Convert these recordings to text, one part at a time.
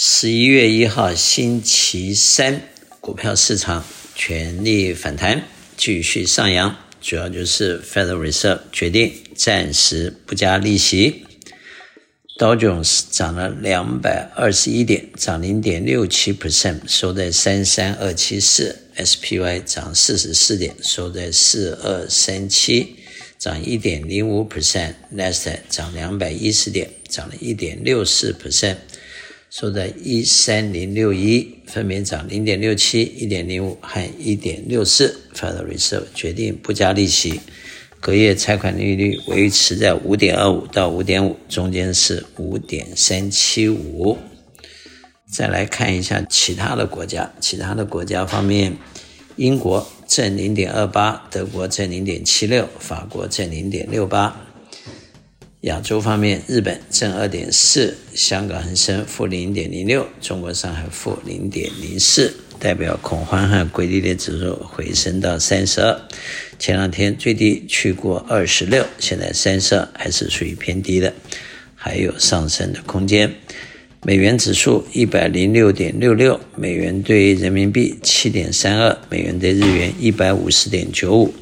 十一月一号星期三，股票市场全力反弹，继续上扬，主要就是 Federal Reserve 决定暂时不加利息。道琼斯涨了两百二十一点，涨零点六七 percent，收在三三二七四。SPY 涨四十四点，收在四二三七，涨一点零五 percent。Nasdaq 涨两百一十点，涨了一点六四 percent。收在一三零六一，分别涨零点六七、一点零五和一点六四。Federal Reserve 决定不加利息，隔夜拆款利率维持在五点二五到五点五，中间是五点三七五。再来看一下其他的国家，其他的国家方面，英国正零点二八，德国正零点七六，法国正零点六八。亚洲方面，日本正二点四，香港恒生负零点零六，中国上海负零点零四，代表恐慌和规律的指数回升到三十二。前两天最低去过二十六，现在三十二还是属于偏低的，还有上升的空间。美元指数一百零六点六六，美元兑人民币七点三二，美元兑日元一百五十点九五，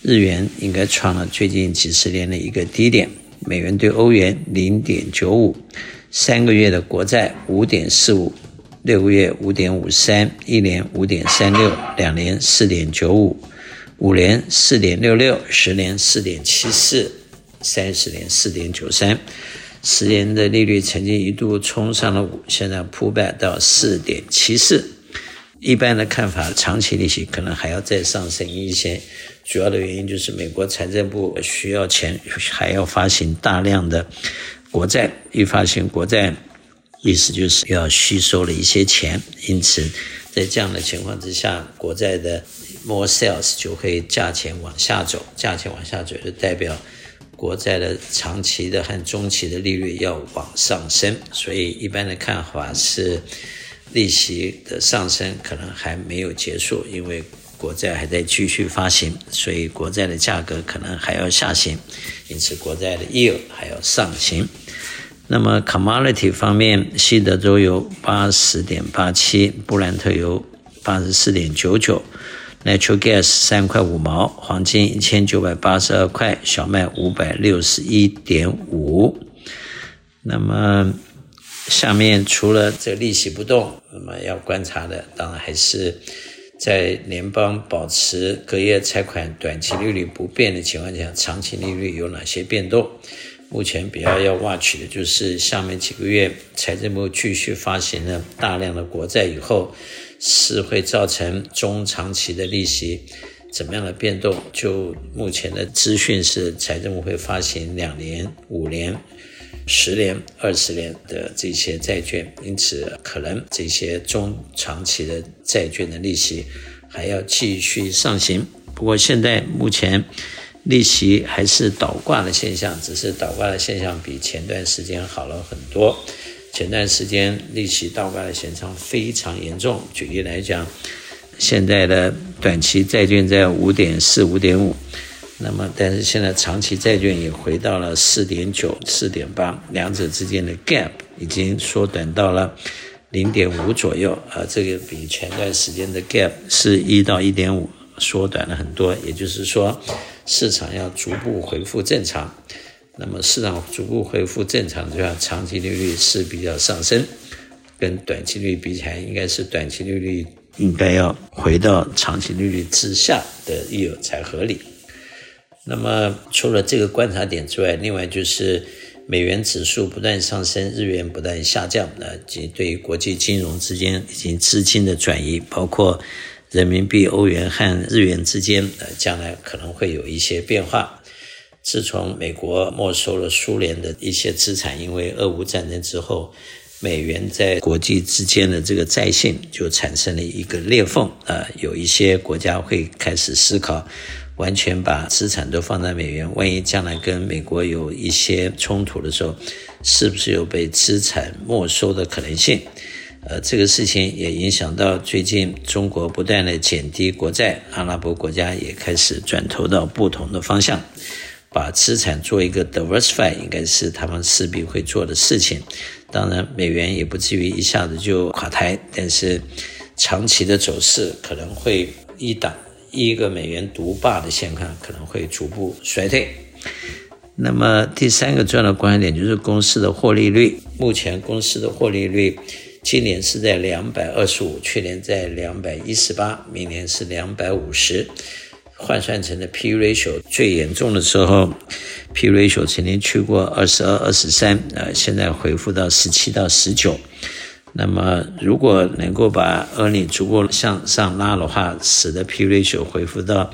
日元应该创了最近几十年的一个低点。美元兑欧元零点九五，三个月的国债五点四五，六个月五点五三，一年五点三六，两年四点九五，五年四点六六，十年四点七四，三十年四点九三，十年的利率曾经一度冲上了五，现在扑败到四点七四。一般的看法，长期利息可能还要再上升一些。主要的原因就是美国财政部需要钱，还要发行大量的国债。一发行国债，意思就是要吸收了一些钱。因此，在这样的情况之下，国债的 more sales 就会价钱往下走。价钱往下走，就代表国债的长期的和中期的利率要往上升。所以，一般的看法是。利息的上升可能还没有结束，因为国债还在继续发行，所以国债的价格可能还要下行，因此国债的 yield 还要上行。那么 commodity 方面，西德州油八十点八七，布兰特油八十四点九九，natural gas 三块五毛，黄金一千九百八十二块，小麦五百六十一点五。那么。下面除了这利息不动，那么要观察的当然还是在联邦保持隔夜拆款短期利率不变的情况下，长期利率有哪些变动？目前比较要 watch 的就是下面几个月财政部继续发行了大量的国债以后，是会造成中长期的利息怎么样的变动？就目前的资讯是，财政部会发行两年、五年。十年、二十年的这些债券，因此可能这些中长期的债券的利息还要继续上行。不过现在目前利息还是倒挂的现象，只是倒挂的现象比前段时间好了很多。前段时间利息倒挂的现象非常严重。举例来讲，现在的短期债券在五点四、五点五。那么，但是现在长期债券也回到了四点九、四点八，两者之间的 gap 已经缩短到了零点五左右，啊，这个比前段时间的 gap 是一到一点五，缩短了很多。也就是说，市场要逐步恢复正常。那么，市场逐步恢复正常的话，长期利率是比较上升，跟短期利率比起来，应该是短期利率应该要回到长期利率之下的 y i 才合理。那么，除了这个观察点之外，另外就是美元指数不断上升，日元不断下降，那及对于国际金融之间以及资金的转移，包括人民币、欧元和日元之间，呃，将来可能会有一些变化。自从美国没收了苏联的一些资产，因为俄乌战争之后，美元在国际之间的这个债信就产生了一个裂缝，呃，有一些国家会开始思考。完全把资产都放在美元，万一将来跟美国有一些冲突的时候，是不是有被资产没收的可能性？呃，这个事情也影响到最近中国不断的减低国债，阿拉伯国家也开始转投到不同的方向。把资产做一个 diversify，应该是他们势必会做的事情。当然，美元也不至于一下子就垮台，但是长期的走势可能会一档一个美元独霸的现况可能会逐步衰退。那么第三个重要的观点就是公司的获利率，目前公司的获利率今年是在两百二十五，去年在两百一十八，明年是两百五十。换算成的 P ratio 最严重的时候，P ratio 曾经去过二十二、二十三，呃，现在回复到十七到十九。那么，如果能够把利率逐步向上拉的话，使得 P ratio 回复到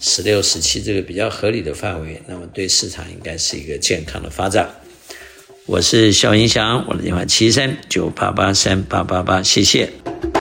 十六、十七这个比较合理的范围，那么对市场应该是一个健康的发展。我是肖银祥，我的电话七三九八八三八八八，谢谢。